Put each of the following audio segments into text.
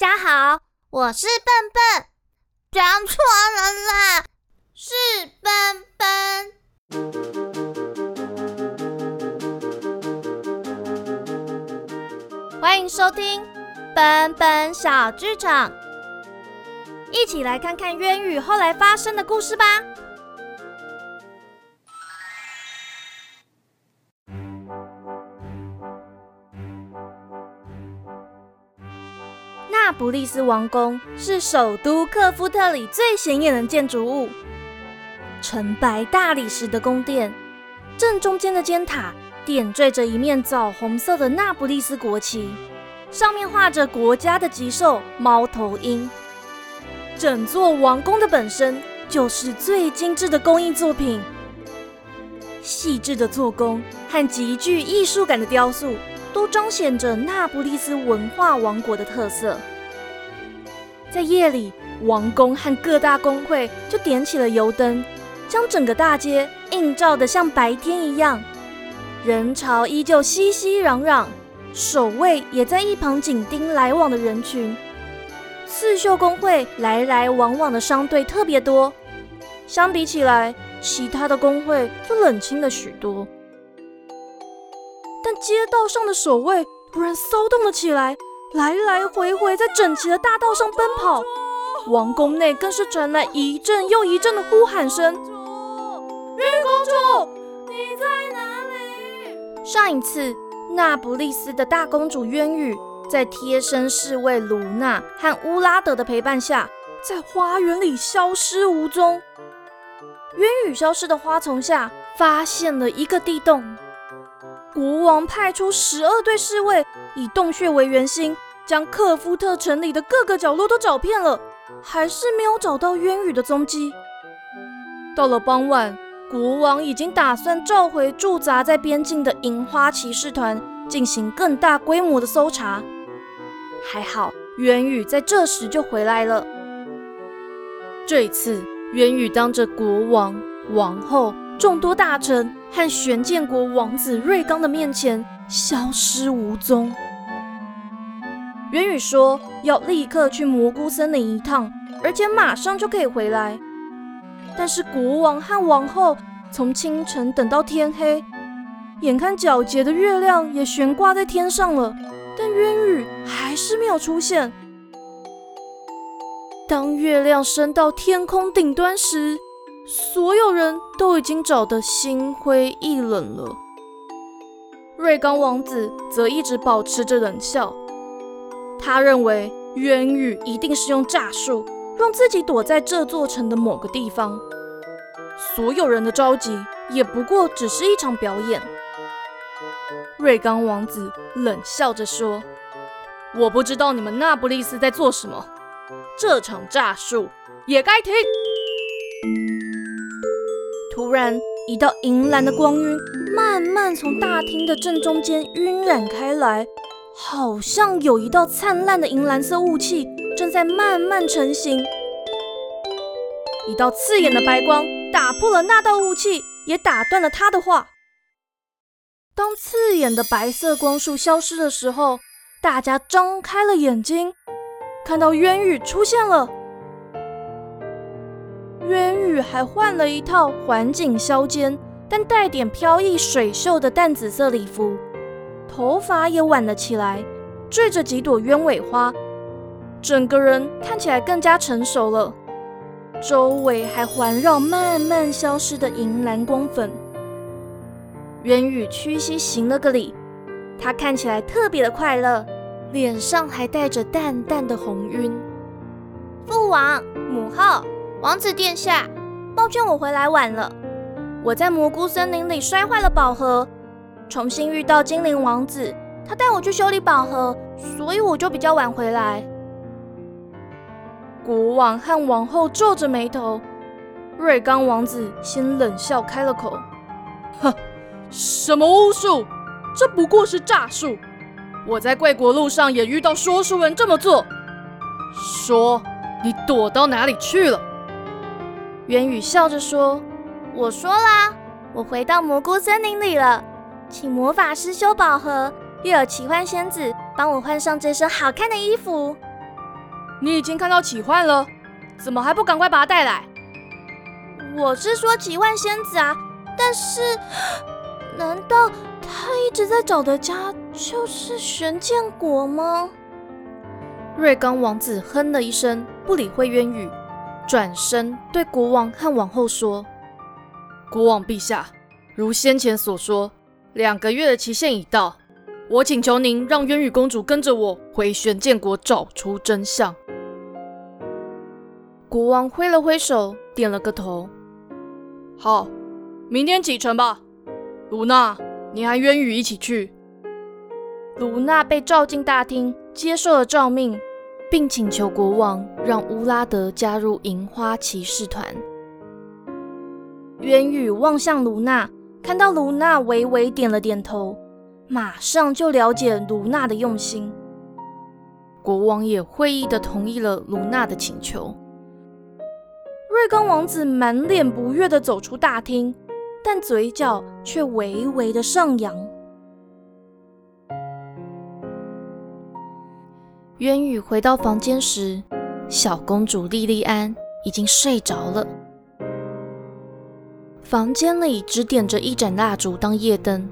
大家好，我是笨笨，讲错了啦，是笨笨。欢迎收听笨笨小剧场，一起来看看渊宇后来发生的故事吧。那不勒斯王宫是首都克夫特里最显眼的建筑物，纯白大理石的宫殿，正中间的尖塔点缀着一面枣红色的那不勒斯国旗，上面画着国家的吉兽猫头鹰。整座王宫的本身就是最精致的工艺作品，细致的做工和极具艺术感的雕塑，都彰显着那不勒斯文化王国的特色。在夜里，王宫和各大工会就点起了油灯，将整个大街映照得像白天一样。人潮依旧熙熙攘攘，守卫也在一旁紧盯来往的人群。刺绣工会来来往往的商队特别多，相比起来，其他的工会就冷清了许多。但街道上的守卫突然骚动了起来。来来回回在整齐的大道上奔跑，王宫内更是传来一阵又一阵的呼喊声。玉公主，你在哪里？上一次，那不勒斯的大公主渊羽在贴身侍卫卢娜和乌拉德的陪伴下，在花园里消失无踪。渊羽消失的花丛下，发现了一个地洞。国王派出十二队侍卫，以洞穴为圆心，将克夫特城里的各个角落都找遍了，还是没有找到渊羽的踪迹。到了傍晚，国王已经打算召回驻扎在边境的银花骑士团，进行更大规模的搜查。还好，渊羽在这时就回来了。这次，渊羽当着国王、王后。众多大臣和玄剑国王子瑞刚的面前消失无踪。元宇说要立刻去蘑菇森林一趟，而且马上就可以回来。但是国王和王后从清晨等到天黑，眼看皎洁的月亮也悬挂在天上了，但渊宇还是没有出现。当月亮升到天空顶端时，所有人都已经找得心灰意冷了。瑞刚王子则一直保持着冷笑，他认为渊羽一定是用诈术让自己躲在这座城的某个地方。所有人的着急也不过只是一场表演。瑞刚王子冷笑着说：“我不知道你们那不勒斯在做什么，这场诈术也该停。”突然，一道银蓝的光晕慢慢从大厅的正中间晕染开来，好像有一道灿烂的银蓝色雾气正在慢慢成型。一道刺眼的白光打破了那道雾气，也打断了他的话。当刺眼的白色光束消失的时候，大家张开了眼睛，看到渊羽出现了。渊羽还换了一套环境削肩但带点飘逸水袖的淡紫色礼服，头发也挽了起来，缀着几朵鸢尾花，整个人看起来更加成熟了。周围还环绕慢慢消失的银蓝光粉。渊羽屈膝行了个礼，他看起来特别的快乐，脸上还带着淡淡的红晕。父王母后。王子殿下，抱歉我回来晚了。我在蘑菇森林里摔坏了宝盒，重新遇到精灵王子，他带我去修理宝盒，所以我就比较晚回来。国王和王后皱着眉头，瑞刚王子先冷笑开了口：“哼，什么巫术？这不过是诈术。我在贵国路上也遇到说书人这么做。说，你躲到哪里去了？”元宇笑着说：“我说啦，我回到蘑菇森林里了，请魔法师修宝盒，又有奇幻仙子帮我换上这身好看的衣服。”你已经看到奇幻了，怎么还不赶快把他带来？我是说奇幻仙子啊，但是，难道他一直在找的家就是玄剑国吗？瑞刚王子哼了一声，不理会渊羽，转身对国王和王后说：“国王陛下，如先前所说，两个月的期限已到，我请求您让渊羽公主跟着我回玄剑国找出真相。”国王挥了挥手，点了个头。好，明天启程吧。卢娜，你和渊羽一起去。卢娜被召进大厅，接受了诏命，并请求国王让乌拉德加入银花骑士团。渊羽望向卢娜，看到卢娜微微点了点头，马上就了解卢娜的用心。国王也会意的同意了卢娜的请求。瑞刚王子满脸不悦的走出大厅，但嘴角却微微的上扬。渊宇回到房间时，小公主莉莉安已经睡着了。房间里只点着一盏蜡烛当夜灯。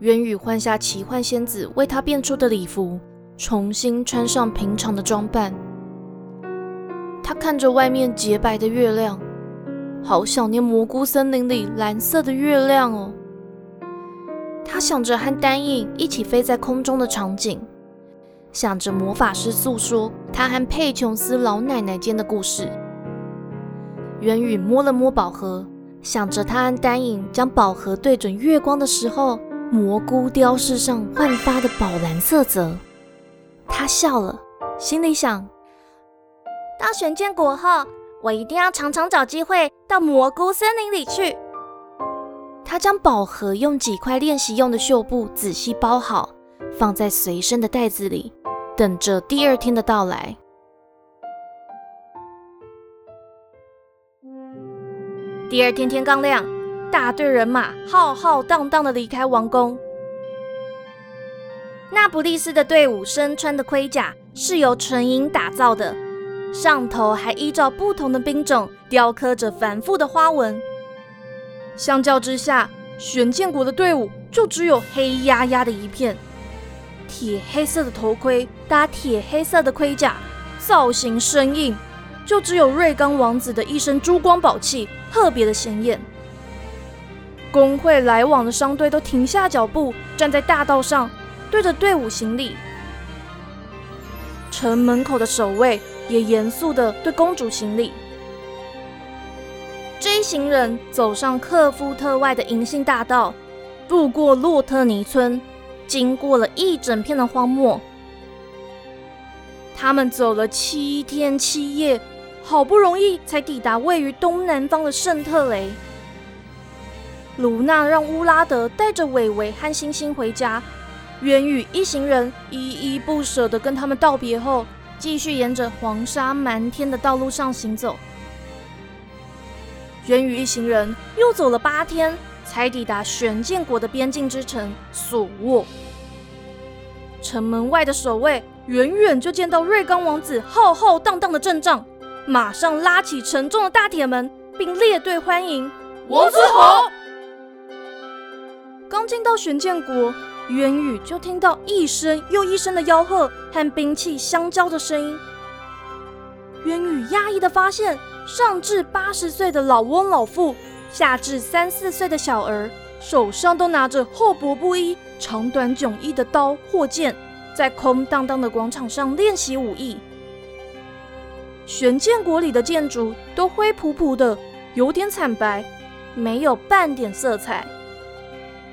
渊宇换下奇幻仙子为他变出的礼服，重新穿上平常的装扮。他看着外面洁白的月亮，好想念蘑菇森林里蓝色的月亮哦。他想着和丹影一起飞在空中的场景，想着魔法师诉说他和佩琼斯老奶奶间的故事。元宇摸了摸宝盒，想着他和丹影将宝盒对准月光的时候，蘑菇雕饰上焕发的宝蓝色泽。他笑了，心里想。到玄剑国后，我一定要常常找机会到蘑菇森林里去。他将宝盒用几块练习用的绣布仔细包好，放在随身的袋子里，等着第二天的到来。第二天天刚亮，大队人马浩浩荡荡的离开王宫。那不利斯的队伍身穿的盔甲是由纯银打造的。上头还依照不同的兵种雕刻着繁复的花纹。相较之下，玄剑国的队伍就只有黑压压的一片。铁黑色的头盔搭铁黑色的盔甲，造型生硬。就只有瑞刚王子的一身珠光宝气特别的显眼。工会来往的商队都停下脚步，站在大道上，对着队伍行礼。城门口的守卫。也严肃地对公主行礼。这一行人走上克夫特外的银杏大道，路过洛特尼村，经过了一整片的荒漠。他们走了七天七夜，好不容易才抵达位于东南方的圣特雷。卢娜让乌拉德带着伟伟和星星回家，元宇一行人依依不舍地跟他们道别后。继续沿着黄沙漫天的道路上行走，元宇一行人又走了八天，才抵达玄剑国的边境之城索沃。城门外的守卫远远就见到瑞刚王子浩浩荡荡的阵仗，马上拉起沉重的大铁门，并列队欢迎王子好。刚进到玄剑国。渊宇就听到一声又一声的吆喝和兵器相交的声音。渊宇讶异的发现，上至八十岁的老翁老妇，下至三四岁的小儿，手上都拿着厚薄不一、长短迥异的刀或剑，在空荡荡的广场上练习武艺。玄剑国里的建筑都灰扑扑的，有点惨白，没有半点色彩。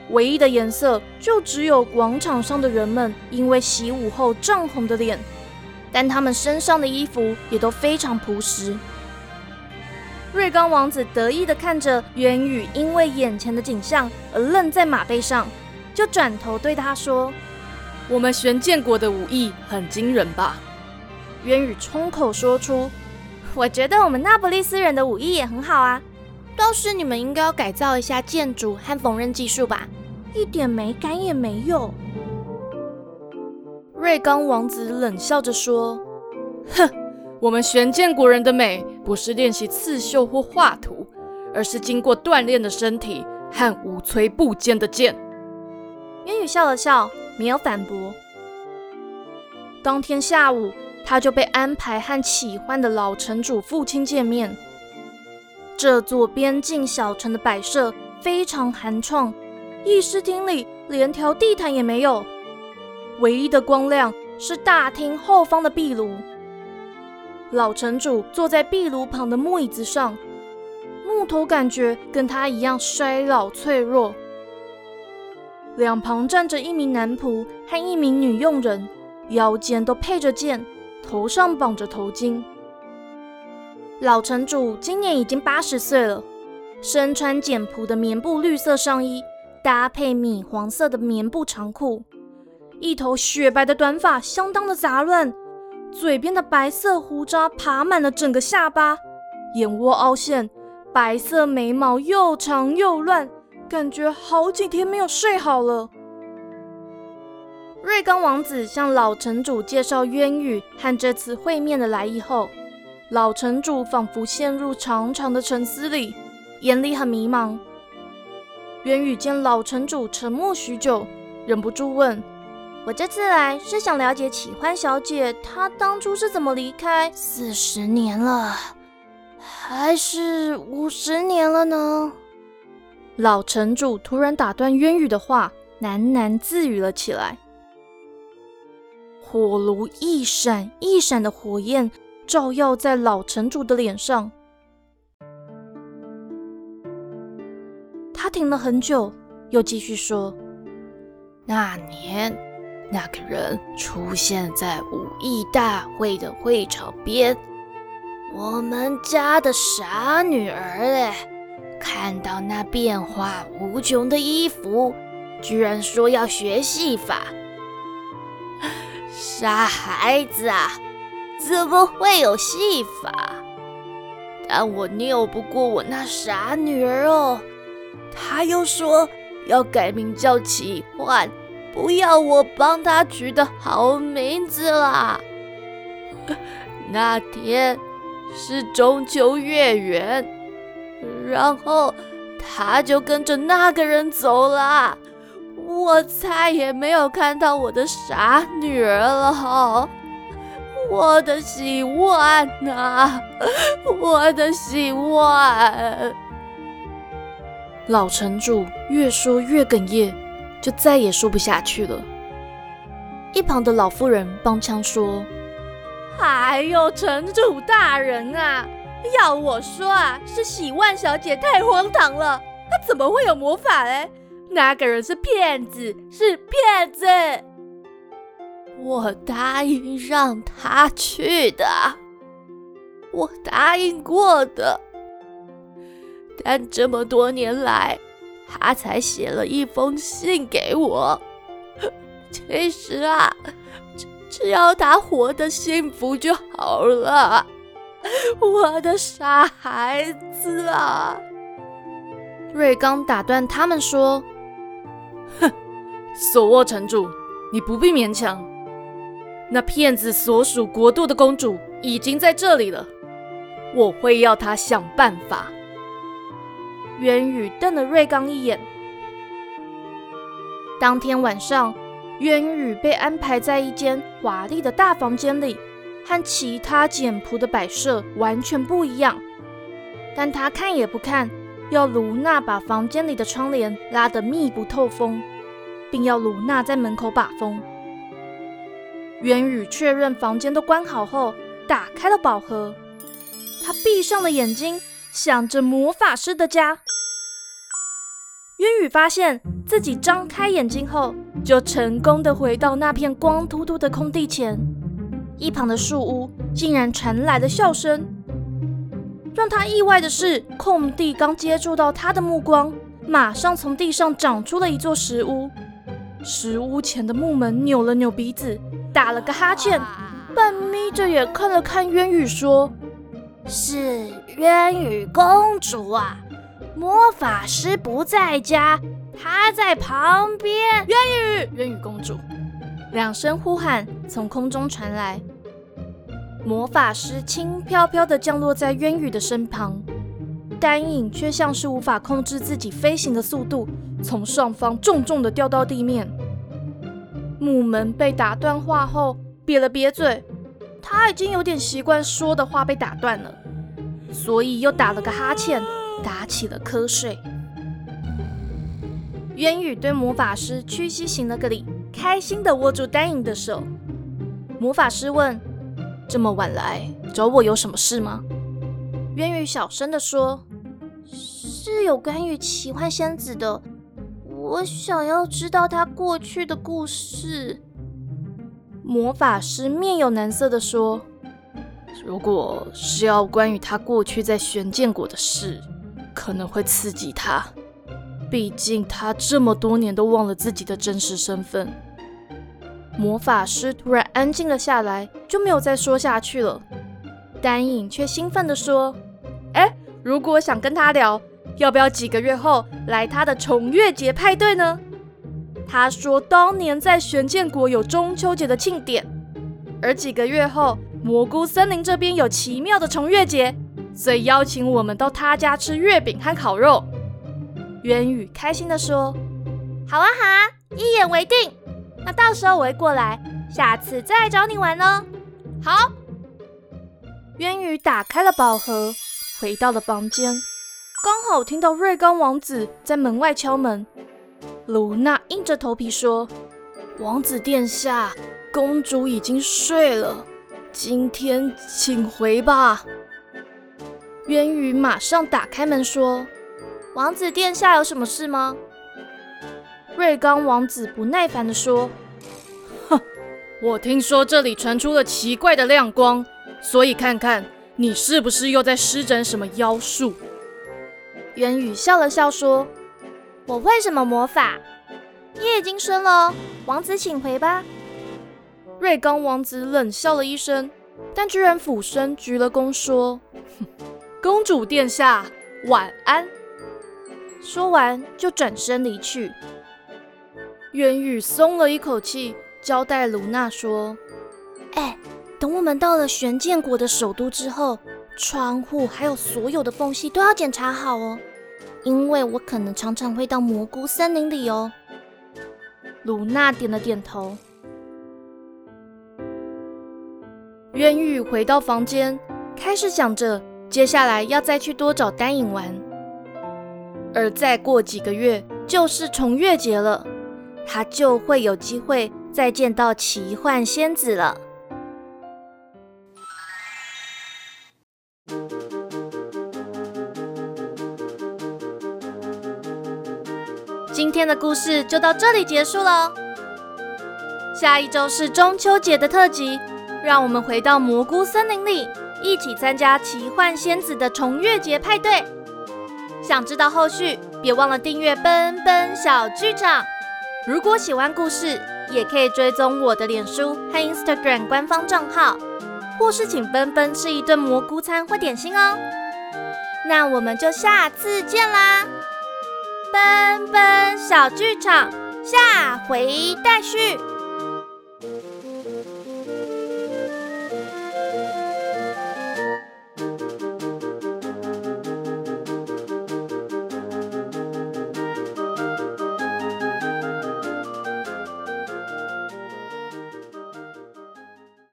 唯一的颜色就只有广场上的人们因为习武后涨红的脸，但他们身上的衣服也都非常朴实。瑞刚王子得意地看着元宇，因为眼前的景象而愣在马背上，就转头对他说：“我们玄剑国的武艺很惊人吧？”渊宇冲口说出：“我觉得我们那不勒斯人的武艺也很好啊，倒是你们应该要改造一下建筑和缝纫技术吧。”一点美感也没有。瑞刚王子冷笑着说：“哼，我们玄剑国人的美，不是练习刺绣或画图，而是经过锻炼的身体和五摧不坚的剑。渊宇笑了笑，没有反驳。当天下午，他就被安排和喜欢的老城主父亲见面。这座边境小城的摆设非常寒创，议事厅里连条地毯也没有，唯一的光亮是大厅后方的壁炉。老城主坐在壁炉旁的木椅子上，木头感觉跟他一样衰老脆弱。两旁站着一名男仆和一名女佣人。腰间都配着剑，头上绑着头巾。老城主今年已经八十岁了，身穿简朴的棉布绿色上衣，搭配米黄色的棉布长裤，一头雪白的短发相当的杂乱，嘴边的白色胡渣爬满了整个下巴，眼窝凹陷，白色眉毛又长又乱，感觉好几天没有睡好了。瑞刚王子向老城主介绍渊羽和这次会面的来意后，老城主仿佛陷入长长的沉思里，眼里很迷茫。渊羽见老城主沉默许久，忍不住问：“我这次来是想了解启欢小姐，她当初是怎么离开？四十年了，还是五十年了呢？”老城主突然打断渊羽的话，喃喃自语了起来。火炉一闪一闪的火焰照耀在老城主的脸上，他停了很久，又继续说：“那年，那个人出现在武艺大会的会场边，我们家的傻女儿嘞，看到那变化无穷的衣服，居然说要学戏法。”傻孩子啊，怎么会有戏法？但我拗不过我那傻女儿哦，她又说要改名叫奇幻，不要我帮她取的好名字啦。那天是中秋月圆，然后她就跟着那个人走了。我再也没有看到我的傻女儿了，我的希望啊，我的洗碗！老城主越说越哽咽，就再也说不下去了。一旁的老妇人帮腔说：“哎呦，城主大人啊，要我说啊，是喜万小姐太荒唐了，她怎么会有魔法嘞？”那个人是骗子，是骗子！我答应让他去的，我答应过的。但这么多年来，他才写了一封信给我。其实啊，只只要他活得幸福就好了。我的傻孩子啊！瑞刚打断他们说。索沃城主，你不必勉强。那骗子所属国度的公主已经在这里了，我会要他想办法。渊羽瞪了瑞刚一眼。当天晚上，渊羽被安排在一间华丽的大房间里，和其他简朴的摆设完全不一样。但他看也不看。要卢娜把房间里的窗帘拉得密不透风，并要卢娜在门口把风。元宇确认房间都关好后，打开了宝盒。他闭上了眼睛，想着魔法师的家。渊宇发现自己张开眼睛后，就成功的回到那片光秃秃的空地前。一旁的树屋竟然传来了笑声。让他意外的是，空地刚接触到他的目光，马上从地上长出了一座石屋。石屋前的木门扭了扭鼻子，打了个哈欠，半眯着眼看了看渊羽，说：“是渊羽公主啊，魔法师不在家，她在旁边。”渊羽，渊羽公主，两声呼喊从空中传来。魔法师轻飘飘地降落在渊羽的身旁，丹影却像是无法控制自己飞行的速度，从上方重重地掉到地面。木门被打断话后，瘪了瘪嘴，他已经有点习惯说的话被打断了，所以又打了个哈欠，打起了瞌睡。渊羽对魔法师屈膝行了个礼，开心地握住丹影的手。魔法师问：“这么晚来找我有什么事吗？”渊羽小声地说：“是有关于奇幻仙子的，我想要知道他过去的故事。”魔法师面有难色地说：“如果是要关于他过去在玄剑国的事，可能会刺激他。”毕竟他这么多年都忘了自己的真实身份。魔法师突然安静了下来，就没有再说下去了。丹影却兴奋地说：“哎，如果想跟他聊，要不要几个月后来他的重月节派对呢？”他说：“当年在玄剑国有中秋节的庆典，而几个月后蘑菇森林这边有奇妙的重月节，所以邀请我们到他家吃月饼和烤肉。”渊宇开心地说：“好啊，好啊，一言为定。那到时候我会过来，下次再来找你玩哦。”好。渊宇打开了宝盒，回到了房间，刚好听到瑞刚王子在门外敲门。卢娜硬着头皮说：“王子殿下，公主已经睡了，今天请回吧。”渊羽马上打开门说。王子殿下有什么事吗？瑞刚王子不耐烦地说：“哼，我听说这里传出了奇怪的亮光，所以看看你是不是又在施展什么妖术。”元宇笑了笑说：“我会什么魔法？夜已经深了，王子请回吧。”瑞刚王子冷笑了一声，但居然俯身鞠了躬说：“公主殿下，晚安。”说完就转身离去。元宇松了一口气，交代卢娜说：“哎，等我们到了玄剑国的首都之后，窗户还有所有的缝隙都要检查好哦，因为我可能常常会到蘑菇森林里哦。”卢娜点了点头。渊羽回到房间，开始想着接下来要再去多找丹影玩。而再过几个月就是重月节了，他就会有机会再见到奇幻仙子了。今天的故事就到这里结束了。下一周是中秋节的特辑，让我们回到蘑菇森林里，一起参加奇幻仙子的重月节派对。想知道后续，别忘了订阅奔奔小剧场。如果喜欢故事，也可以追踪我的脸书和 Instagram 官方账号，或是请奔奔吃一顿蘑菇餐或点心哦。那我们就下次见啦！奔奔小剧场，下回待续。